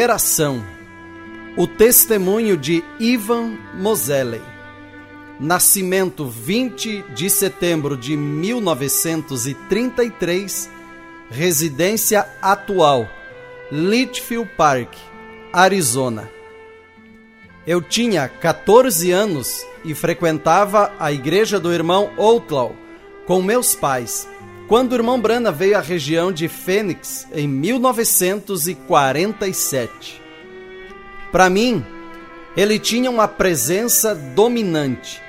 Geração O testemunho de Ivan Moseley Nascimento 20 de setembro de 1933 Residência atual Litchfield Park, Arizona. Eu tinha 14 anos e frequentava a igreja do irmão Outlaw com meus pais quando o irmão Brana veio à região de Fênix em 1947. Para mim, ele tinha uma presença dominante.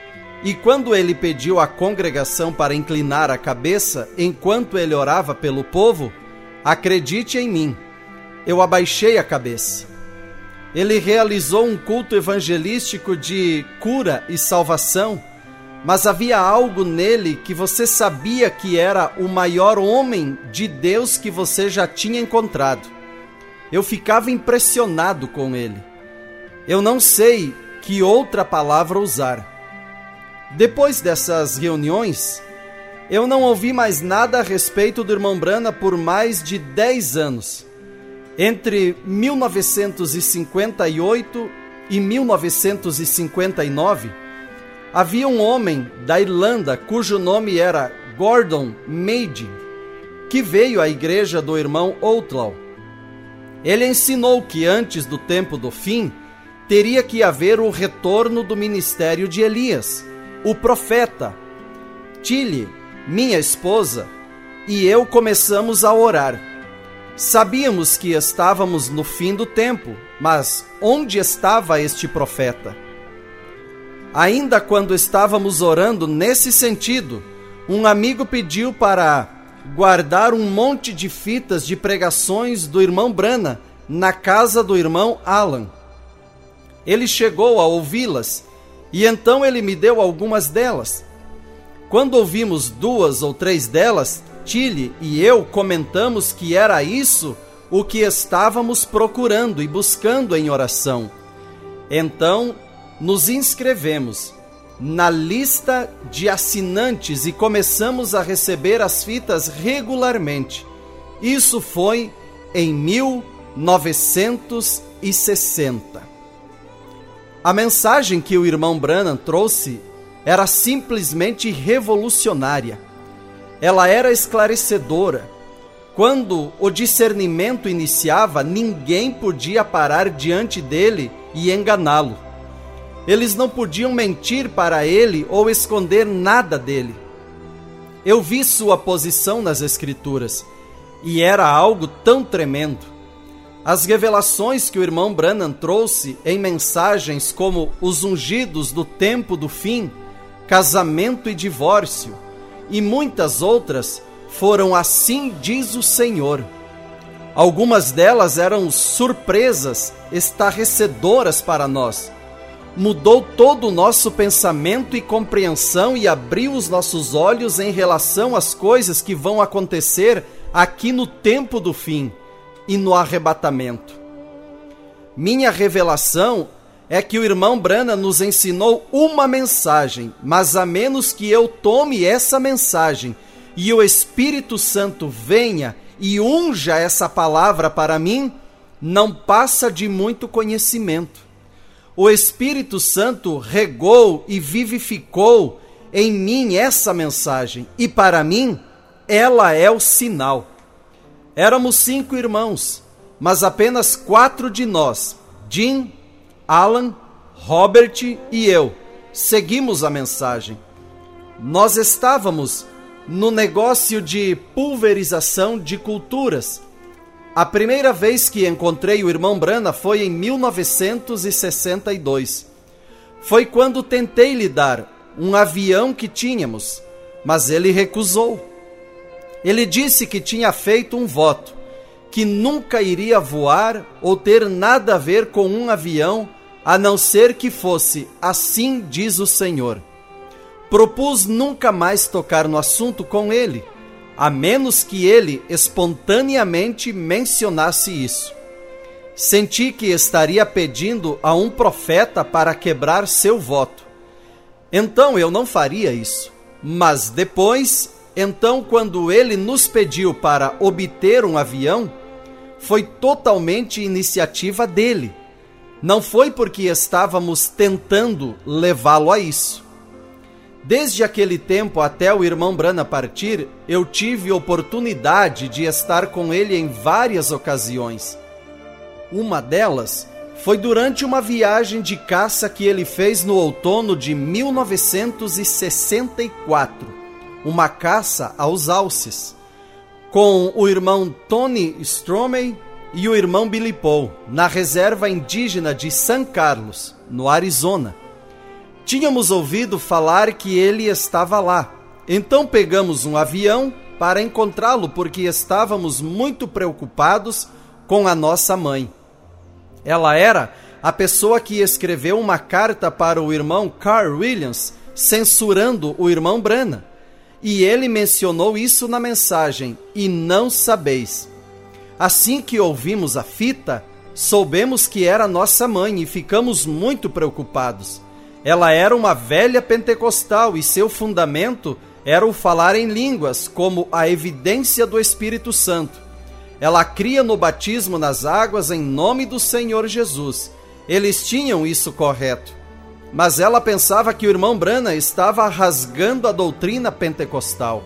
E quando ele pediu à congregação para inclinar a cabeça enquanto ele orava pelo povo, acredite em mim, eu abaixei a cabeça. Ele realizou um culto evangelístico de cura e salvação mas havia algo nele que você sabia que era o maior homem de Deus que você já tinha encontrado. Eu ficava impressionado com ele. Eu não sei que outra palavra usar. Depois dessas reuniões, eu não ouvi mais nada a respeito do irmão Brana por mais de 10 anos. Entre 1958 e 1959, Havia um homem da Irlanda cujo nome era Gordon Meade, que veio à igreja do irmão Outlaw. Ele ensinou que antes do tempo do fim teria que haver o retorno do ministério de Elias, o profeta. Tilly, minha esposa, e eu começamos a orar. Sabíamos que estávamos no fim do tempo, mas onde estava este profeta? Ainda quando estávamos orando nesse sentido, um amigo pediu para guardar um monte de fitas de pregações do irmão Brana na casa do irmão Alan. Ele chegou a ouvi-las e então ele me deu algumas delas. Quando ouvimos duas ou três delas, Tilly e eu comentamos que era isso o que estávamos procurando e buscando em oração. Então nos inscrevemos na lista de assinantes e começamos a receber as fitas regularmente. Isso foi em 1960. A mensagem que o irmão Branham trouxe era simplesmente revolucionária. Ela era esclarecedora. Quando o discernimento iniciava, ninguém podia parar diante dele e enganá-lo. Eles não podiam mentir para ele ou esconder nada dele. Eu vi sua posição nas Escrituras e era algo tão tremendo. As revelações que o irmão Branham trouxe em mensagens como os ungidos do tempo do fim, casamento e divórcio, e muitas outras foram assim diz o Senhor. Algumas delas eram surpresas estarrecedoras para nós mudou todo o nosso pensamento e compreensão e abriu os nossos olhos em relação às coisas que vão acontecer aqui no tempo do fim e no arrebatamento. Minha revelação é que o irmão Brana nos ensinou uma mensagem, mas a menos que eu tome essa mensagem e o Espírito Santo venha e unja essa palavra para mim, não passa de muito conhecimento o Espírito Santo regou e vivificou em mim essa mensagem, e para mim ela é o sinal. Éramos cinco irmãos, mas apenas quatro de nós, Jim, Alan, Robert e eu, seguimos a mensagem. Nós estávamos no negócio de pulverização de culturas a primeira vez que encontrei o irmão Brana foi em 1962. Foi quando tentei lhe dar um avião que tínhamos, mas ele recusou. Ele disse que tinha feito um voto, que nunca iria voar ou ter nada a ver com um avião, a não ser que fosse assim diz o Senhor. Propus nunca mais tocar no assunto com ele a menos que ele espontaneamente mencionasse isso. Senti que estaria pedindo a um profeta para quebrar seu voto. Então eu não faria isso. Mas depois, então, quando ele nos pediu para obter um avião, foi totalmente iniciativa dele. Não foi porque estávamos tentando levá-lo a isso. Desde aquele tempo até o irmão Brana partir, eu tive oportunidade de estar com ele em várias ocasiões. Uma delas foi durante uma viagem de caça que ele fez no outono de 1964, uma caça aos alces, com o irmão Tony Stromey e o irmão Billy Paul, na reserva indígena de San Carlos, no Arizona. Tínhamos ouvido falar que ele estava lá, então pegamos um avião para encontrá-lo porque estávamos muito preocupados com a nossa mãe. Ela era a pessoa que escreveu uma carta para o irmão Carl Williams censurando o irmão Brana. E ele mencionou isso na mensagem: E não sabeis. Assim que ouvimos a fita, soubemos que era nossa mãe e ficamos muito preocupados. Ela era uma velha pentecostal e seu fundamento era o falar em línguas como a evidência do Espírito Santo. Ela cria no batismo nas águas em nome do Senhor Jesus. Eles tinham isso correto. Mas ela pensava que o irmão Brana estava rasgando a doutrina pentecostal.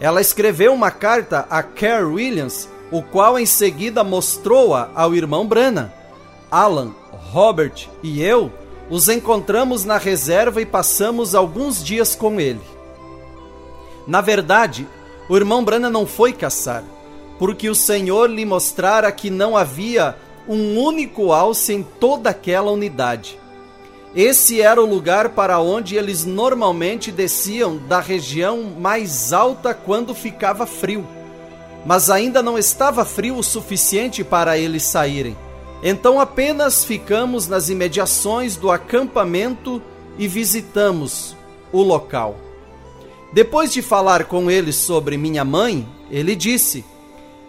Ela escreveu uma carta a Kerr Williams, o qual em seguida mostrou-a ao irmão Brana. Alan, Robert e eu os encontramos na reserva e passamos alguns dias com ele. Na verdade, o irmão Brana não foi caçar porque o Senhor lhe mostrara que não havia um único alce em toda aquela unidade. Esse era o lugar para onde eles normalmente desciam da região mais alta quando ficava frio. Mas ainda não estava frio o suficiente para eles saírem. Então apenas ficamos nas imediações do acampamento e visitamos o local. Depois de falar com eles sobre minha mãe, ele disse: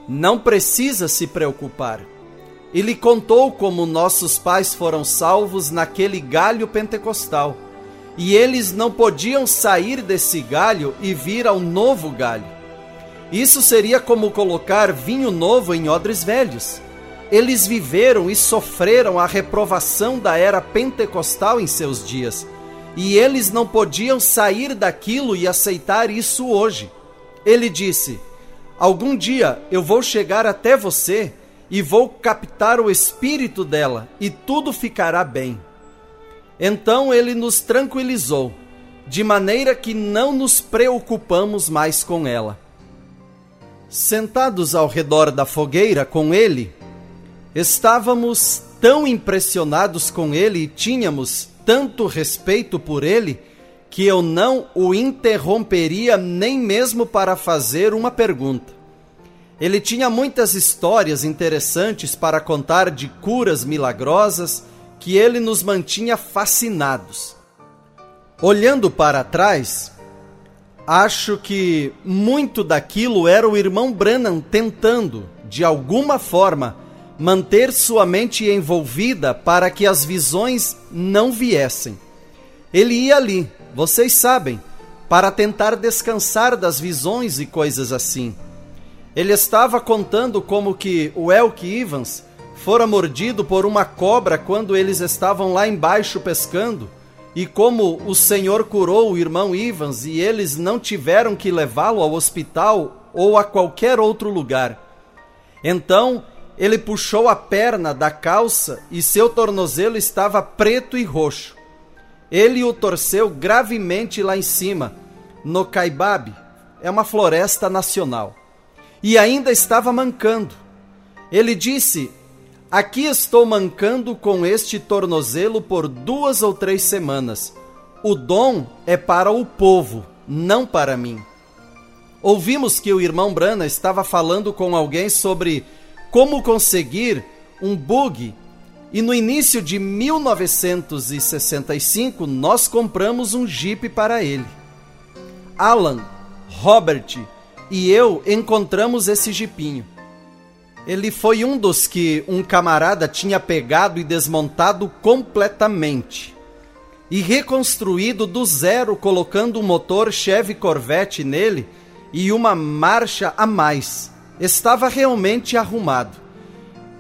não precisa se preocupar. E lhe contou como nossos pais foram salvos naquele galho pentecostal. E eles não podiam sair desse galho e vir ao novo galho. Isso seria como colocar vinho novo em odres velhos. Eles viveram e sofreram a reprovação da era pentecostal em seus dias. E eles não podiam sair daquilo e aceitar isso hoje. Ele disse: Algum dia eu vou chegar até você e vou captar o espírito dela e tudo ficará bem. Então ele nos tranquilizou, de maneira que não nos preocupamos mais com ela. Sentados ao redor da fogueira com ele, estávamos tão impressionados com ele e tínhamos tanto respeito por ele que eu não o interromperia nem mesmo para fazer uma pergunta. Ele tinha muitas histórias interessantes para contar de curas milagrosas que ele nos mantinha fascinados. Olhando para trás, acho que muito daquilo era o irmão Branham tentando, de alguma forma, manter sua mente envolvida para que as visões não viessem. Ele ia ali, vocês sabem, para tentar descansar das visões e coisas assim. Ele estava contando como que o Elk Evans fora mordido por uma cobra quando eles estavam lá embaixo pescando, e como o Senhor curou o irmão Evans e eles não tiveram que levá-lo ao hospital ou a qualquer outro lugar. Então ele puxou a perna da calça e seu tornozelo estava preto e roxo. Ele o torceu gravemente lá em cima, no Kaibab, é uma floresta nacional. E ainda estava mancando. Ele disse: Aqui estou mancando com este tornozelo por duas ou três semanas. O dom é para o povo, não para mim. Ouvimos que o irmão Brana estava falando com alguém sobre como conseguir um bug e no início de 1965 nós compramos um Jeep para ele. Alan, Robert e eu encontramos esse Jeepinho. Ele foi um dos que um camarada tinha pegado e desmontado completamente e reconstruído do zero, colocando um motor Chevy Corvette nele e uma marcha a mais. Estava realmente arrumado.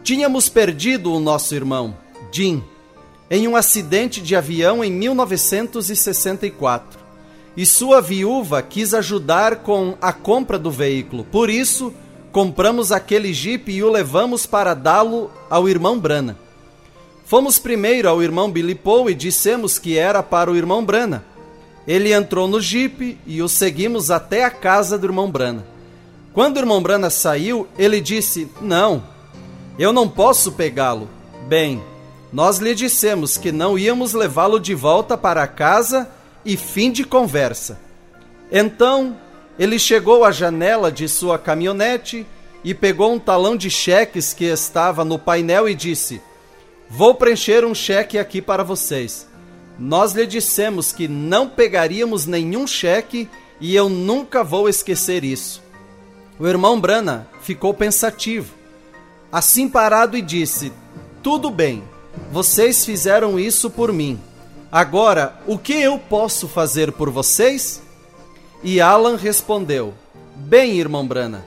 Tínhamos perdido o nosso irmão, Jim, em um acidente de avião em 1964. E sua viúva quis ajudar com a compra do veículo. Por isso, compramos aquele Jeep e o levamos para dá-lo ao irmão Brana. Fomos primeiro ao irmão Billy Paul e dissemos que era para o irmão Brana. Ele entrou no Jeep e o seguimos até a casa do irmão Brana. Quando o irmão Brana saiu, ele disse: Não, eu não posso pegá-lo. Bem, nós lhe dissemos que não íamos levá-lo de volta para casa e fim de conversa. Então, ele chegou à janela de sua caminhonete e pegou um talão de cheques que estava no painel e disse: Vou preencher um cheque aqui para vocês. Nós lhe dissemos que não pegaríamos nenhum cheque e eu nunca vou esquecer isso. O irmão Brana ficou pensativo, assim parado e disse: Tudo bem, vocês fizeram isso por mim. Agora, o que eu posso fazer por vocês? E Alan respondeu: Bem, irmão Brana,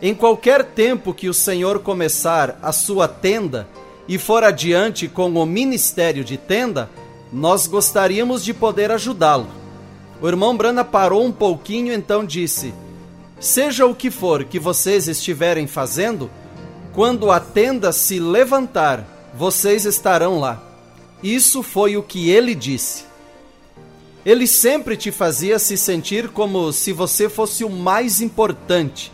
em qualquer tempo que o Senhor começar a sua tenda e for adiante com o ministério de tenda, nós gostaríamos de poder ajudá-lo. O irmão Brana parou um pouquinho, então disse: Seja o que for que vocês estiverem fazendo, quando a tenda se levantar, vocês estarão lá. Isso foi o que ele disse. Ele sempre te fazia se sentir como se você fosse o mais importante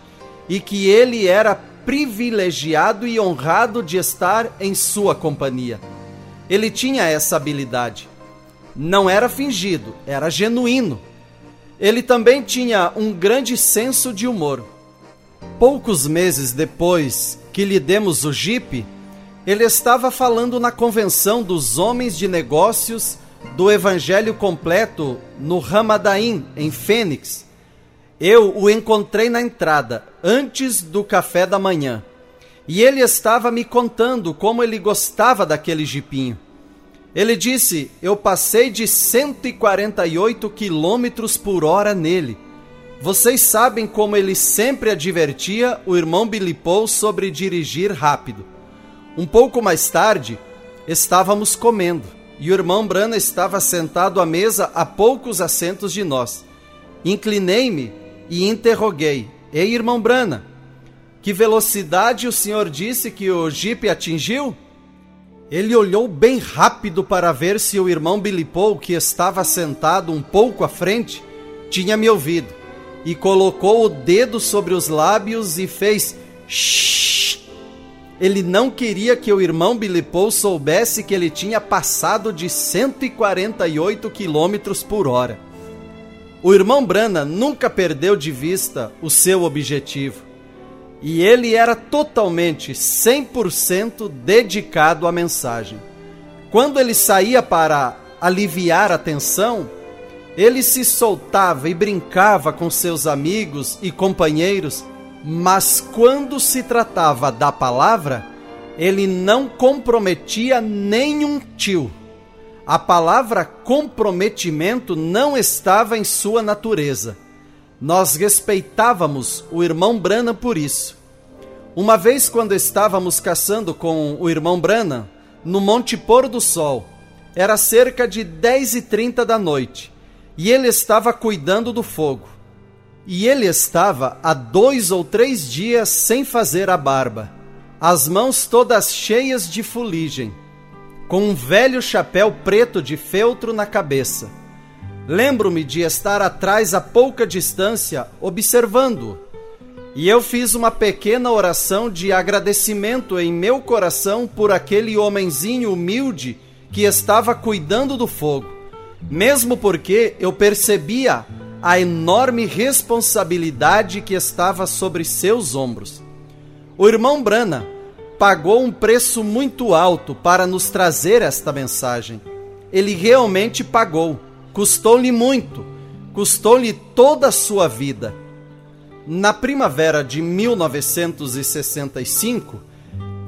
e que ele era privilegiado e honrado de estar em sua companhia. Ele tinha essa habilidade. Não era fingido, era genuíno. Ele também tinha um grande senso de humor. Poucos meses depois que lhe demos o Jeep, ele estava falando na convenção dos homens de negócios do Evangelho completo no Ramadaim, em Fênix. Eu o encontrei na entrada, antes do café da manhã. E ele estava me contando como ele gostava daquele jipinho. Ele disse: Eu passei de 148 quilômetros por hora nele. Vocês sabem como ele sempre advertia o irmão Billy Paul sobre dirigir rápido. Um pouco mais tarde, estávamos comendo e o irmão Brana estava sentado à mesa a poucos assentos de nós. Inclinei-me e interroguei: Ei, irmão Brana, que velocidade o senhor disse que o jipe atingiu? Ele olhou bem rápido para ver se o irmão Billy Paul, que estava sentado um pouco à frente, tinha me ouvido, e colocou o dedo sobre os lábios e fez shh. Ele não queria que o irmão Billy Paul soubesse que ele tinha passado de 148 quilômetros por hora. O irmão Brana nunca perdeu de vista o seu objetivo e ele era totalmente 100% dedicado à mensagem. Quando ele saía para aliviar a tensão, ele se soltava e brincava com seus amigos e companheiros, mas quando se tratava da palavra, ele não comprometia nenhum tio. A palavra comprometimento não estava em sua natureza nós respeitávamos o irmão Brana por isso. Uma vez, quando estávamos caçando com o irmão Brana, no Monte Pôr do Sol, era cerca de dez e trinta da noite, e ele estava cuidando do fogo. E ele estava há dois ou três dias sem fazer a barba, as mãos todas cheias de fuligem, com um velho chapéu preto de feltro na cabeça Lembro-me de estar atrás a pouca distância, observando. E eu fiz uma pequena oração de agradecimento em meu coração por aquele homenzinho humilde que estava cuidando do fogo, mesmo porque eu percebia a enorme responsabilidade que estava sobre seus ombros. O irmão Brana pagou um preço muito alto para nos trazer esta mensagem. Ele realmente pagou Custou-lhe muito, custou-lhe toda a sua vida. Na primavera de 1965,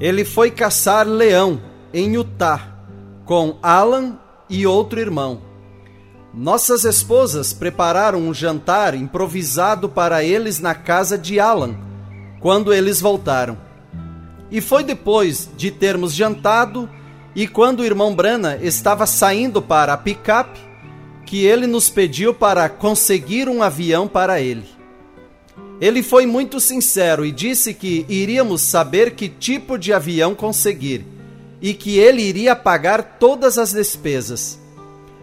ele foi caçar leão em Utah com Alan e outro irmão. Nossas esposas prepararam um jantar improvisado para eles na casa de Alan, quando eles voltaram. E foi depois de termos jantado e quando o irmão Brana estava saindo para a picape que ele nos pediu para conseguir um avião para ele. Ele foi muito sincero e disse que iríamos saber que tipo de avião conseguir e que ele iria pagar todas as despesas.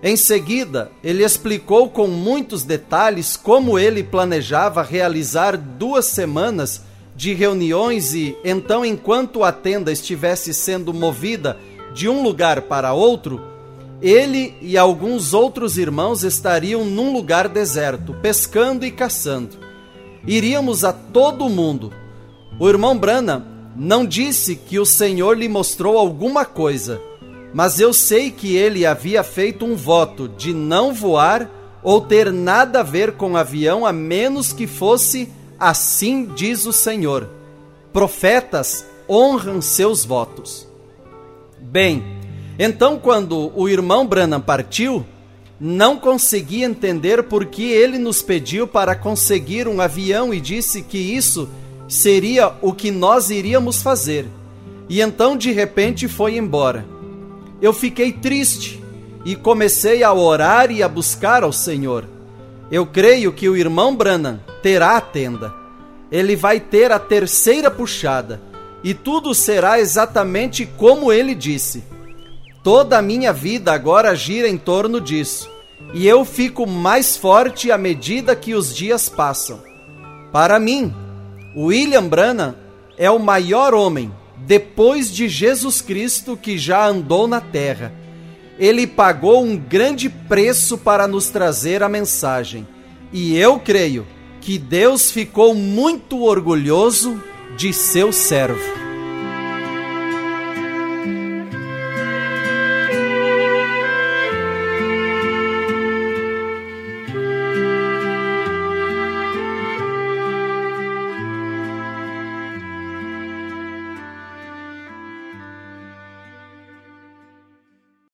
Em seguida, ele explicou com muitos detalhes como ele planejava realizar duas semanas de reuniões e, então, enquanto a tenda estivesse sendo movida de um lugar para outro, ele e alguns outros irmãos estariam num lugar deserto, pescando e caçando. Iríamos a todo mundo. O irmão Brana não disse que o Senhor lhe mostrou alguma coisa, mas eu sei que ele havia feito um voto de não voar ou ter nada a ver com avião a menos que fosse Assim diz o Senhor: profetas honram seus votos. Bem, então quando o irmão Branham partiu, não consegui entender por que ele nos pediu para conseguir um avião e disse que isso seria o que nós iríamos fazer. E então de repente foi embora. Eu fiquei triste e comecei a orar e a buscar ao Senhor. Eu creio que o irmão Branham terá a tenda. Ele vai ter a terceira puxada, e tudo será exatamente como ele disse. Toda a minha vida agora gira em torno disso, e eu fico mais forte à medida que os dias passam. Para mim, William Branham é o maior homem depois de Jesus Cristo que já andou na terra ele pagou um grande preço para nos trazer a mensagem. E eu creio que Deus ficou muito orgulhoso de seu servo.